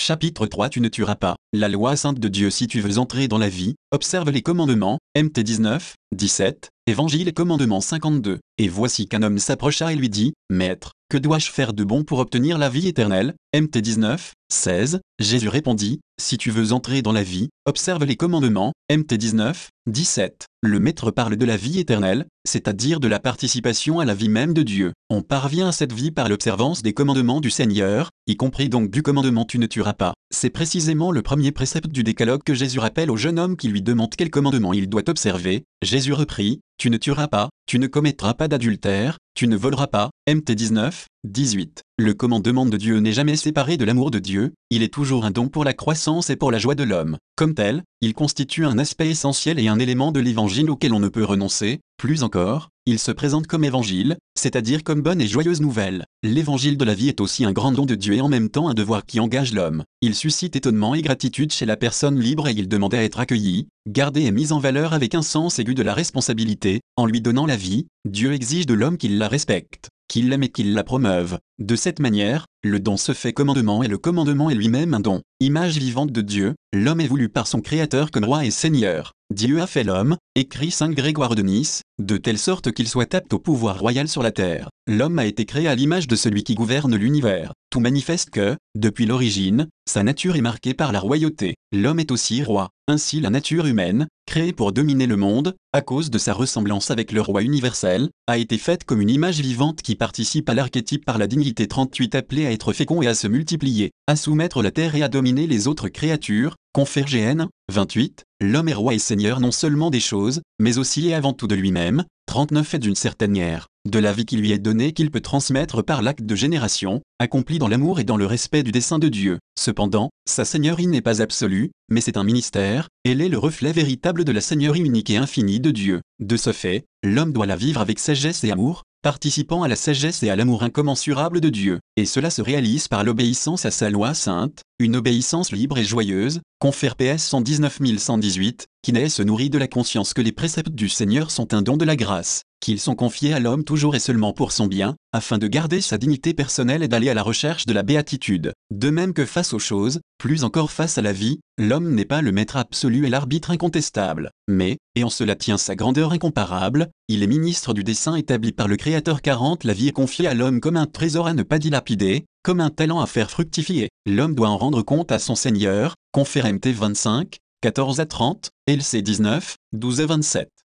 Chapitre 3 Tu ne tueras pas. La loi sainte de Dieu si tu veux entrer dans la vie, observe les commandements, MT 19, 17, Évangile commandement 52. Et voici qu'un homme s'approcha et lui dit, Maître, que dois-je faire de bon pour obtenir la vie éternelle? MT 19, 16, Jésus répondit, Si tu veux entrer dans la vie, observe les commandements, MT 19, 17. Le Maître parle de la vie éternelle, c'est-à-dire de la participation à la vie même de Dieu. On parvient à cette vie par l'observance des commandements du Seigneur, y compris donc du commandement Tu ne tueras pas. C'est précisément le premier précepte du décalogue que Jésus rappelle au jeune homme qui lui demande quel commandement il doit observer. Jésus reprit, Tu ne tueras pas, tu ne commettras pas d'adultère, tu ne voleras pas. MT 19, 18. Le commandement de Dieu n'est jamais séparé de l'amour de Dieu, il est toujours un don pour la croissance et pour la joie de l'homme. Comme tel, il constitue un aspect essentiel et un élément de l'évangile auquel on ne peut renoncer, plus encore, il se présente comme évangile, c'est-à-dire comme bonne et joyeuse nouvelle. L'évangile de la vie est aussi un grand don de Dieu et en même temps un devoir qui engage l'homme. Il suscite étonnement et gratitude chez la personne libre et il demande à être accueilli, gardé et mis en valeur avec un sens aigu de la responsabilité, en lui donnant la vie, Dieu exige de l'homme qu'il la respecte qu'il l'aime et qu'il la promeuve. De cette manière, le don se fait commandement et le commandement est lui-même un don. Image vivante de Dieu, l'homme est voulu par son Créateur comme roi et Seigneur. Dieu a fait l'homme, écrit Saint Grégoire de Nice, de telle sorte qu'il soit apte au pouvoir royal sur la terre. L'homme a été créé à l'image de celui qui gouverne l'univers. Tout manifeste que, depuis l'origine, sa nature est marquée par la royauté. L'homme est aussi roi. Ainsi la nature humaine, créée pour dominer le monde, à cause de sa ressemblance avec le roi universel, a été faite comme une image vivante qui participe à l'archétype par la dignité 38 appelée à être fécond et à se multiplier, à soumettre la terre et à dominer les autres créatures, confère GN, 28, l'homme est roi et seigneur non seulement des choses, mais aussi et avant tout de lui-même, 39 est d'une certaine ère, de la vie qui lui est donnée qu'il peut transmettre par l'acte de génération, accompli dans l'amour et dans le respect du dessein de Dieu. Cependant, sa seigneurie n'est pas absolue, mais c'est un ministère, elle est le reflet véritable de la seigneurie unique et infinie de Dieu. De ce fait, l'homme doit la vivre avec sagesse et amour, participant à la sagesse et à l'amour incommensurable de Dieu. Et cela se réalise par l'obéissance à sa loi sainte, une obéissance libre et joyeuse, confère PS 119 118, qui naît se nourrit de la conscience que les préceptes du Seigneur sont un don de la grâce, qu'ils sont confiés à l'homme toujours et seulement pour son bien, afin de garder sa dignité personnelle et d'aller à la recherche de la béatitude. De même que face aux choses, plus encore face à la vie, l'homme n'est pas le maître absolu et l'arbitre incontestable, mais, et en cela tient sa grandeur incomparable, il est ministre du dessein établi par le Créateur 40 la vie est confiée à l'homme comme un trésor à ne pas dilapider, comme un talent à faire fructifier. L'homme doit en rendre compte à son Seigneur, confère MT 25, 14 à 30, LC 19, 12 à 27.